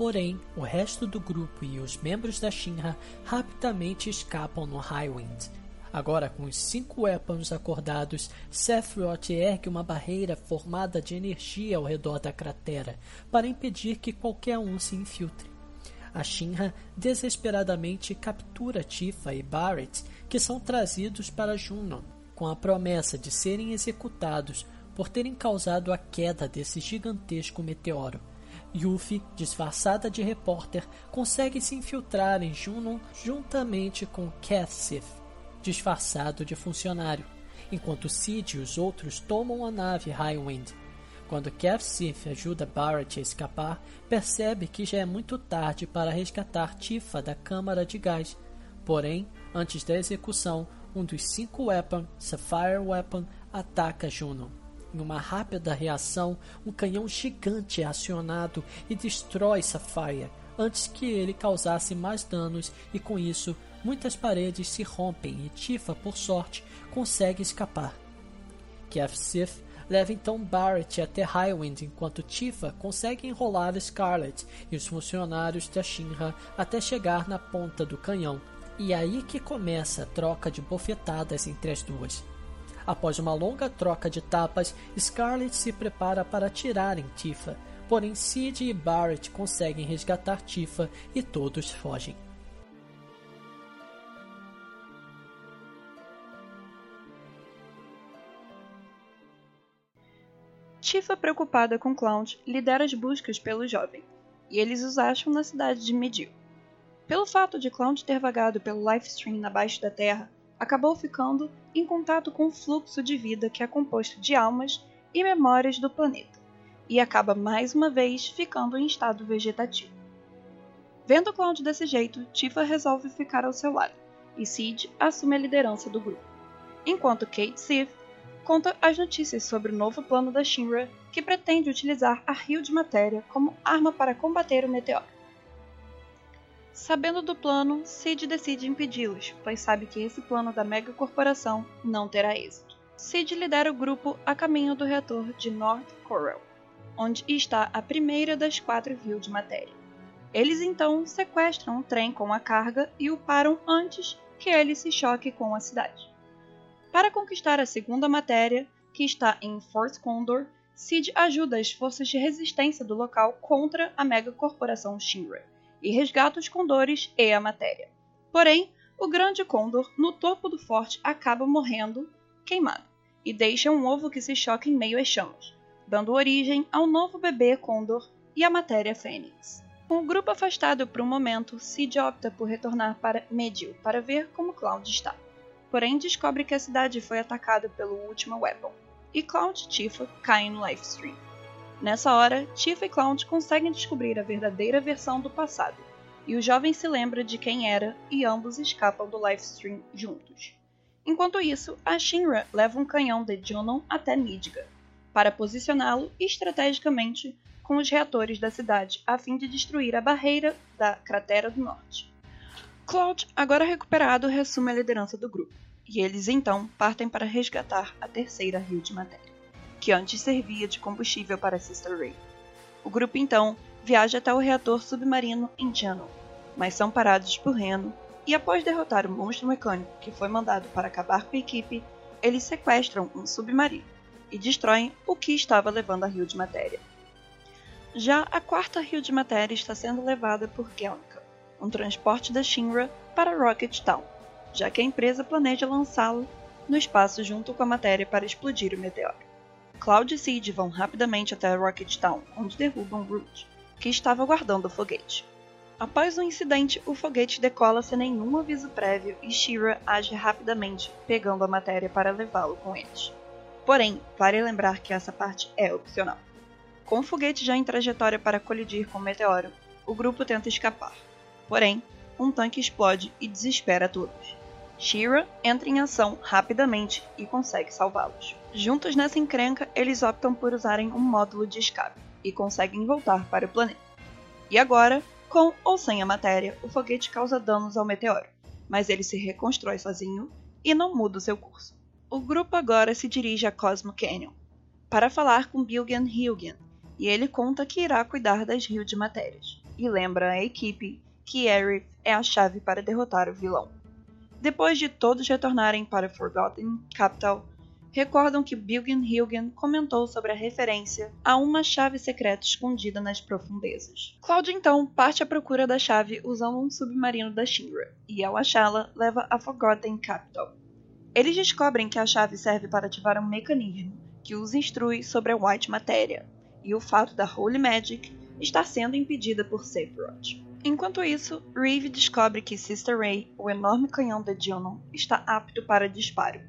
Porém, o resto do grupo e os membros da Shinra rapidamente escapam no Highwind. Agora, com os cinco weapons acordados, Sephiroth ergue uma barreira formada de energia ao redor da cratera para impedir que qualquer um se infiltre. A Shinra desesperadamente captura Tifa e Barret, que são trazidos para Junon, com a promessa de serem executados por terem causado a queda desse gigantesco meteoro. Yuffie, disfarçada de repórter, consegue se infiltrar em Junon juntamente com Cath disfarçado de funcionário, enquanto Sid e os outros tomam a nave Highwind. Quando Sith ajuda Barrett a escapar, percebe que já é muito tarde para resgatar Tifa da câmara de gás. Porém, antes da execução, um dos cinco Weapon, Sapphire Weapon, ataca Juno. Em uma rápida reação, um canhão gigante é acionado e destrói Sapphire, antes que ele causasse mais danos e com isso muitas paredes se rompem e Tifa, por sorte, consegue escapar. Kev Sith leva então Barrett até Highwind, enquanto Tifa consegue enrolar Scarlet e os funcionários da Shinra até chegar na ponta do canhão. E é aí que começa a troca de bofetadas entre as duas. Após uma longa troca de tapas, Scarlet se prepara para atirar em Tifa, porém Sid e Barrett conseguem resgatar Tifa e todos fogem. Tifa, preocupada com Cloud, lidera as buscas pelo jovem, e eles os acham na cidade de Medil. Pelo fato de Cloud ter vagado pelo Lifestream abaixo da Terra, acabou ficando em contato com o fluxo de vida que é composto de almas e memórias do planeta, e acaba mais uma vez ficando em estado vegetativo. Vendo Cloud desse jeito, Tifa resolve ficar ao seu lado, e Sid assume a liderança do grupo, enquanto Kate Sith conta as notícias sobre o novo plano da Shinra, que pretende utilizar a Rio de Matéria como arma para combater o meteoro. Sabendo do plano, Sid decide impedi-los, pois sabe que esse plano da mega corporação não terá êxito. Sid lidera o grupo a caminho do reator de North Coral, onde está a primeira das quatro Rio de Matéria. Eles então sequestram um trem com a carga e o param antes que ele se choque com a cidade. Para conquistar a segunda matéria, que está em Fort Condor, Sid ajuda as forças de resistência do local contra a mega corporação Shinra e resgata os condores e a matéria. Porém, o grande condor no topo do forte acaba morrendo queimado e deixa um ovo que se choca em meio às chamas, dando origem ao novo bebê condor e a matéria fênix. Com o grupo afastado por um momento, Sid opta por retornar para Medil para ver como Cloud está porém descobre que a cidade foi atacada pelo último Weapon, e Cloud e Tifa caem no Lifestream. Nessa hora, Tifa e Cloud conseguem descobrir a verdadeira versão do passado, e o jovem se lembra de quem era e ambos escapam do Lifestream juntos. Enquanto isso, a Shinra leva um canhão de Junon até Midgar, para posicioná-lo estrategicamente com os reatores da cidade a fim de destruir a barreira da Cratera do Norte. Cloud, agora recuperado, reassume a liderança do grupo, e eles então partem para resgatar a terceira rio de matéria, que antes servia de combustível para Sister Ray. O grupo então viaja até o reator submarino Channel, mas são parados por Reno, E após derrotar o monstro mecânico que foi mandado para acabar com a equipe, eles sequestram um submarino e destroem o que estava levando a Rio de Matéria. Já a quarta Rio de Matéria está sendo levada por Gelnica, um transporte da Shinra para Rocket Town, já que a empresa planeja lançá-lo no espaço junto com a matéria para explodir o meteoro. Cloud e Seed vão rapidamente até Rocket Town, onde derrubam Root, que estava guardando o foguete. Após o incidente, o foguete decola sem nenhum aviso prévio e Shira age rapidamente, pegando a matéria para levá-lo com eles. Porém, vale lembrar que essa parte é opcional. Com o foguete já em trajetória para colidir com o meteoro, o grupo tenta escapar. Porém, um tanque explode e desespera todos. Shira entra em ação rapidamente e consegue salvá-los. Juntos nessa encrenca, eles optam por usarem um módulo de escape e conseguem voltar para o planeta. E agora, com ou sem a matéria, o foguete causa danos ao meteoro, mas ele se reconstrói sozinho e não muda seu curso. O grupo agora se dirige a Cosmo Canyon para falar com Bilgen Hilgen, e ele conta que irá cuidar das rios de matérias, e lembra a equipe que Aerith é a chave para derrotar o vilão. Depois de todos retornarem para Forgotten Capital, recordam que Bilgen Hilgen comentou sobre a referência a uma chave secreta escondida nas profundezas. Cloud então parte à procura da chave usando um submarino da Shinra, e ao achá-la, leva a Forgotten Capital. Eles descobrem que a chave serve para ativar um mecanismo que os instrui sobre a White Matéria, e o fato da Holy Magic estar sendo impedida por Sephiroth. Enquanto isso, Reeve descobre que Sister Ray, o enorme canhão de Junon, está apto para disparo,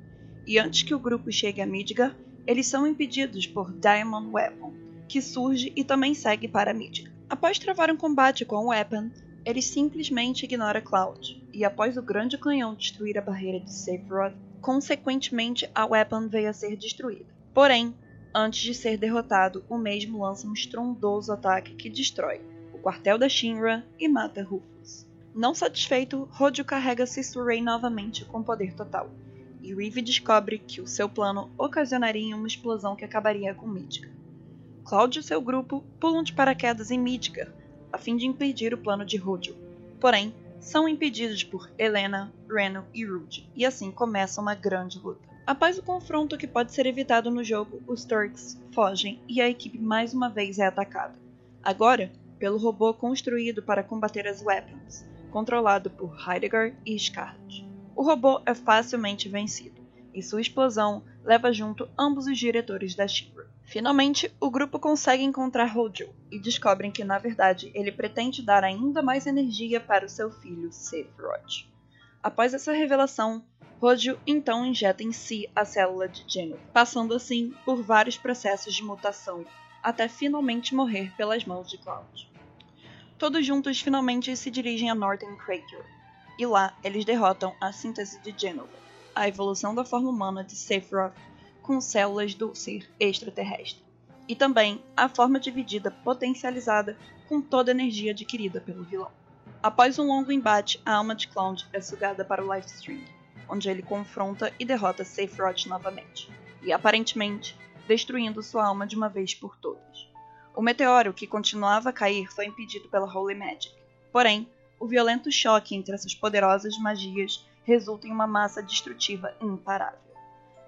e antes que o grupo chegue a Midgar, eles são impedidos por Diamond Weapon, que surge e também segue para Midgar. Após travar um combate com o Weapon, ele simplesmente ignora Cloud, e após o grande canhão destruir a barreira de Sephiroth, consequentemente a Weapon veio a ser destruída. Porém, antes de ser derrotado, o mesmo lança um estrondoso ataque que destrói o quartel da Shinra e mata Rufus. Não satisfeito, Rodio carrega Sister Ray novamente com poder total, e Reeve descobre que o seu plano ocasionaria uma explosão que acabaria com Midgar. Cloud e seu grupo pulam de paraquedas em Midgar, a fim de impedir o plano de Rodio. Porém, são impedidos por Helena, Reno e Rude, e assim começa uma grande luta. Após o confronto que pode ser evitado no jogo, os Turks fogem e a equipe mais uma vez é atacada. Agora, pelo robô construído para combater as Weapons, controlado por Heidegger e Scarlet. O robô é facilmente vencido, e sua explosão leva junto ambos os diretores da Shinra. Finalmente, o grupo consegue encontrar Hojo e descobrem que, na verdade, ele pretende dar ainda mais energia para o seu filho, Sephiroth. Após essa revelação, Hojo então injeta em si a célula de Geno, passando assim por vários processos de mutação, até finalmente morrer pelas mãos de Cloud. Todos juntos finalmente se dirigem a Northern Crater, e lá eles derrotam a síntese de Genova, a evolução da forma humana de Sephiroth com células do ser extraterrestre, e também a forma dividida potencializada com toda a energia adquirida pelo vilão. Após um longo embate, a alma de Cloud é sugada para o Lifestream, onde ele confronta e derrota Sephiroth novamente, e aparentemente destruindo sua alma de uma vez por todas. O meteoro que continuava a cair foi impedido pela Holy Magic, porém, o violento choque entre essas poderosas magias resulta em uma massa destrutiva imparável.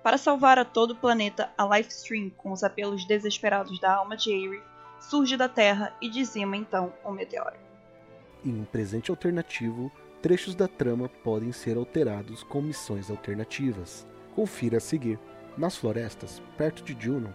Para salvar a todo o planeta, a Lifestream, com os apelos desesperados da alma de Aerith, surge da Terra e dizima então o meteoro. Em um presente alternativo, trechos da trama podem ser alterados com missões alternativas. Confira a seguir. Nas florestas, perto de Juno,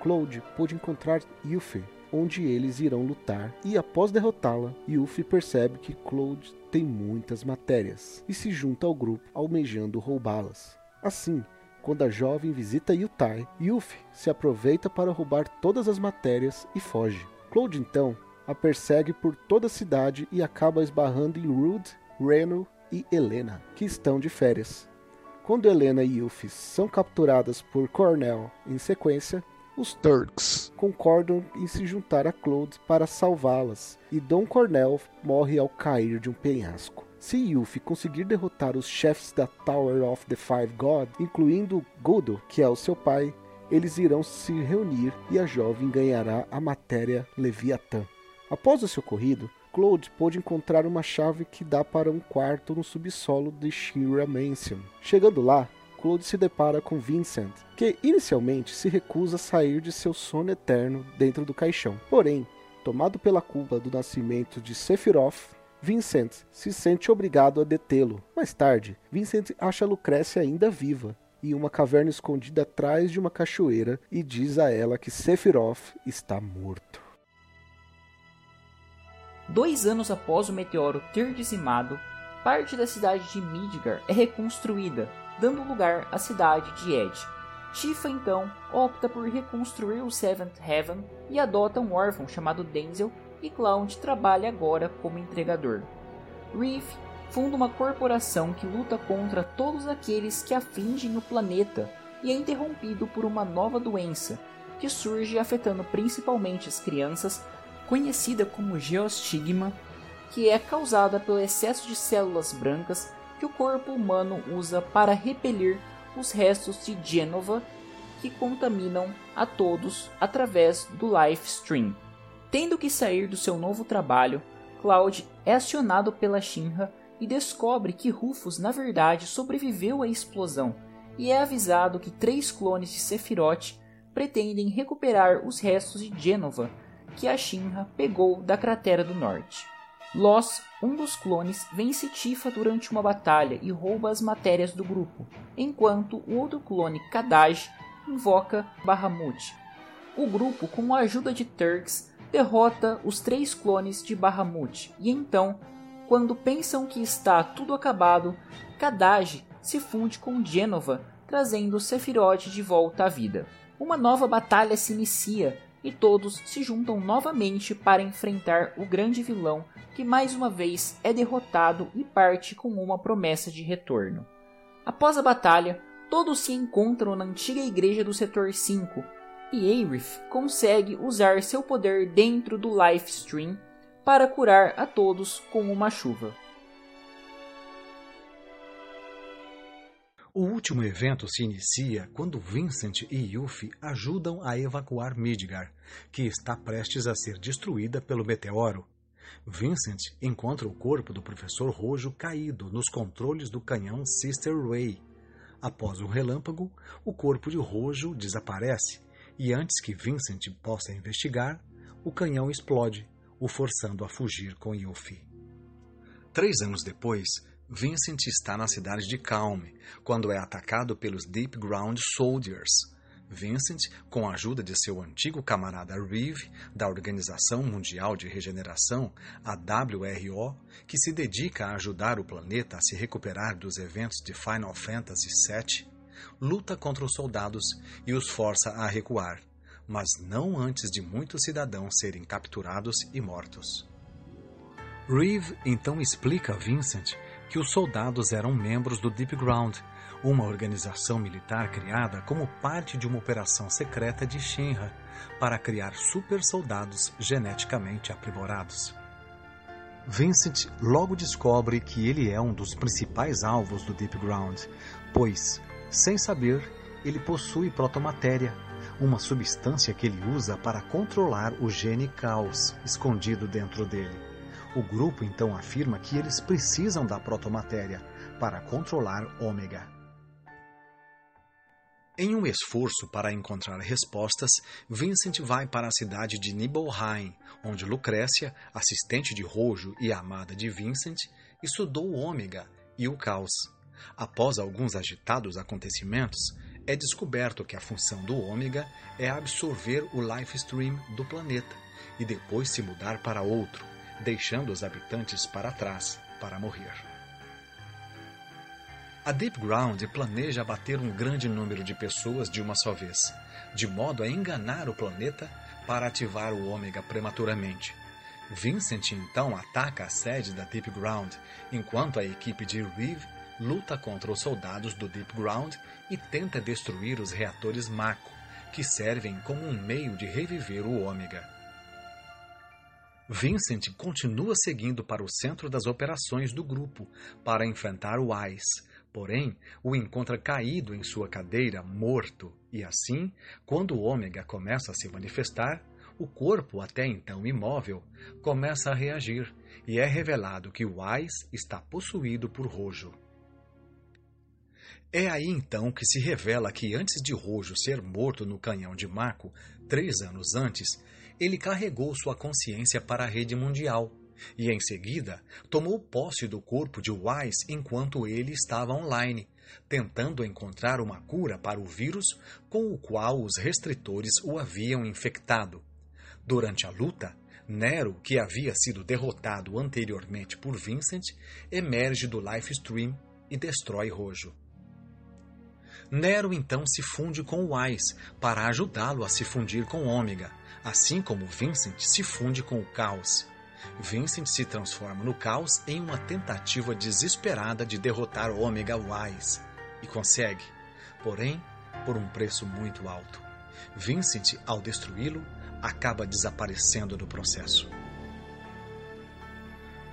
Cloud pôde encontrar Yuffie, onde eles irão lutar, e após derrotá-la, Yuffie percebe que Cloud tem muitas matérias e se junta ao grupo almejando roubá-las. Assim, quando a jovem visita Yutai, Yuffie se aproveita para roubar todas as matérias e foge. Cloud então a persegue por toda a cidade e acaba esbarrando em Rude, Reno e Helena, que estão de férias. Quando Helena e Yuffie são capturadas por Cornell em sequência, os Turks concordam em se juntar a Claude para salvá-las, e Dom Cornell morre ao cair de um penhasco. Se Yuffie conseguir derrotar os chefes da Tower of the Five Gods, incluindo Godo, que é o seu pai, eles irão se reunir e a jovem ganhará a matéria Leviatã. Após esse ocorrido, Claude pôde encontrar uma chave que dá para um quarto no subsolo de Shinra Mansion. Chegando lá, Claude se depara com Vincent, que inicialmente se recusa a sair de seu sono eterno dentro do caixão. Porém, tomado pela culpa do nascimento de Sephiroth, Vincent se sente obrigado a detê-lo. Mais tarde, Vincent acha Lucrécia ainda viva em uma caverna escondida atrás de uma cachoeira e diz a ela que Sephiroth está morto. Dois anos após o meteoro ter dizimado, parte da cidade de Midgar é reconstruída, dando lugar à cidade de Ed. Tifa então opta por reconstruir o Seventh Heaven e adota um órfão chamado Denzel e Cloud trabalha agora como entregador. Reeve funda uma corporação que luta contra todos aqueles que afligem o planeta e é interrompido por uma nova doença que surge afetando principalmente as crianças, conhecida como geostigma, que é causada pelo excesso de células brancas que o corpo humano usa para repelir os restos de Genova que contaminam a todos através do live stream. Tendo que sair do seu novo trabalho, Cloud é acionado pela Shinra e descobre que Rufus na verdade sobreviveu à explosão e é avisado que três clones de Sephiroth pretendem recuperar os restos de Genova que a Shinra pegou da cratera do norte. Loss, um dos clones, vence Tifa durante uma batalha e rouba as matérias do grupo, enquanto o outro clone, Kadaj, invoca Bahamut. O grupo, com a ajuda de Turks, derrota os três clones de Bahamut e então, quando pensam que está tudo acabado, Kadaj se funde com Genova, trazendo Sephiroth de volta à vida. Uma nova batalha se inicia e todos se juntam novamente para enfrentar o grande vilão que mais uma vez é derrotado e parte com uma promessa de retorno. Após a batalha, todos se encontram na antiga igreja do setor 5 e Aerith consegue usar seu poder dentro do Life Stream para curar a todos com uma chuva. O último evento se inicia quando Vincent e Yuffie ajudam a evacuar Midgar, que está prestes a ser destruída pelo meteoro. Vincent encontra o corpo do professor Rojo caído nos controles do canhão Sister Ray. Após um relâmpago, o corpo de Rojo desaparece e antes que Vincent possa investigar, o canhão explode, o forçando a fugir com Yuffie. Três anos depois, Vincent está na cidade de Calm, quando é atacado pelos Deep Ground Soldiers. Vincent, com a ajuda de seu antigo camarada Reeve, da Organização Mundial de Regeneração, a WRO, que se dedica a ajudar o planeta a se recuperar dos eventos de Final Fantasy VII, luta contra os soldados e os força a recuar, mas não antes de muitos cidadãos serem capturados e mortos. Reeve então explica a Vincent que os soldados eram membros do Deep Ground, uma organização militar criada como parte de uma operação secreta de Shinra para criar super soldados geneticamente aprimorados. Vincent logo descobre que ele é um dos principais alvos do Deep Ground, pois, sem saber, ele possui protomatéria, uma substância que ele usa para controlar o gene caos escondido dentro dele. O grupo então afirma que eles precisam da protomatéria para controlar Ômega. Em um esforço para encontrar respostas, Vincent vai para a cidade de Nibelheim, onde Lucrécia, assistente de Rojo e amada de Vincent, estudou o Ômega e o caos. Após alguns agitados acontecimentos, é descoberto que a função do Ômega é absorver o life stream do planeta e depois se mudar para outro, deixando os habitantes para trás para morrer. A Deep Ground planeja abater um grande número de pessoas de uma só vez, de modo a enganar o planeta para ativar o Ômega prematuramente. Vincent então ataca a sede da Deep Ground, enquanto a equipe de Reeve luta contra os soldados do Deep Ground e tenta destruir os reatores Mako, que servem como um meio de reviver o Ômega. Vincent continua seguindo para o centro das operações do grupo para enfrentar o Ice, porém o encontra caído em sua cadeira, morto, e assim, quando o Ômega começa a se manifestar, o corpo, até então imóvel, começa a reagir e é revelado que Wise está possuído por Rojo. É aí então que se revela que antes de Rojo ser morto no canhão de Mako, três anos antes, ele carregou sua consciência para a rede mundial e, em seguida, tomou posse do corpo de Wise enquanto ele estava online, tentando encontrar uma cura para o vírus com o qual os restritores o haviam infectado. Durante a luta, Nero, que havia sido derrotado anteriormente por Vincent, emerge do Life Stream e destrói Rojo. Nero então se funde com Wise para ajudá-lo a se fundir com Ômega, assim como Vincent se funde com o Caos. Vincent se transforma no Caos em uma tentativa desesperada de derrotar Ômega Wise e consegue, porém, por um preço muito alto. Vincent, ao destruí-lo, acaba desaparecendo no processo.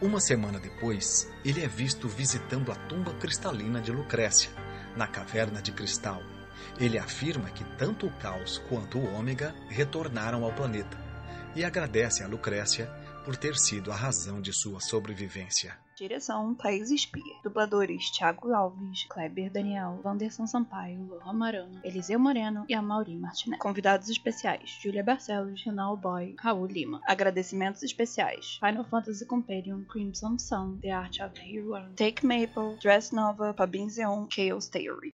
Uma semana depois, ele é visto visitando a tumba cristalina de Lucrécia, na caverna de cristal. Ele afirma que tanto o Caos quanto o Ômega retornaram ao planeta e agradece a Lucrécia por ter sido a razão de sua sobrevivência. Direção Thaís Espia. Dubladores Thiago Alves, Kleber Daniel, Wanderson Sampaio, Lohan Marano, Eliseu Moreno e Amaury Martinez. Convidados especiais: Júlia Barcelos, Renal Boy, Raul Lima. Agradecimentos especiais: Final Fantasy Companion, Crimson Sun, The Art of Hero, Take Maple, Dress Nova, Fabin Zeon, Chaos Theory.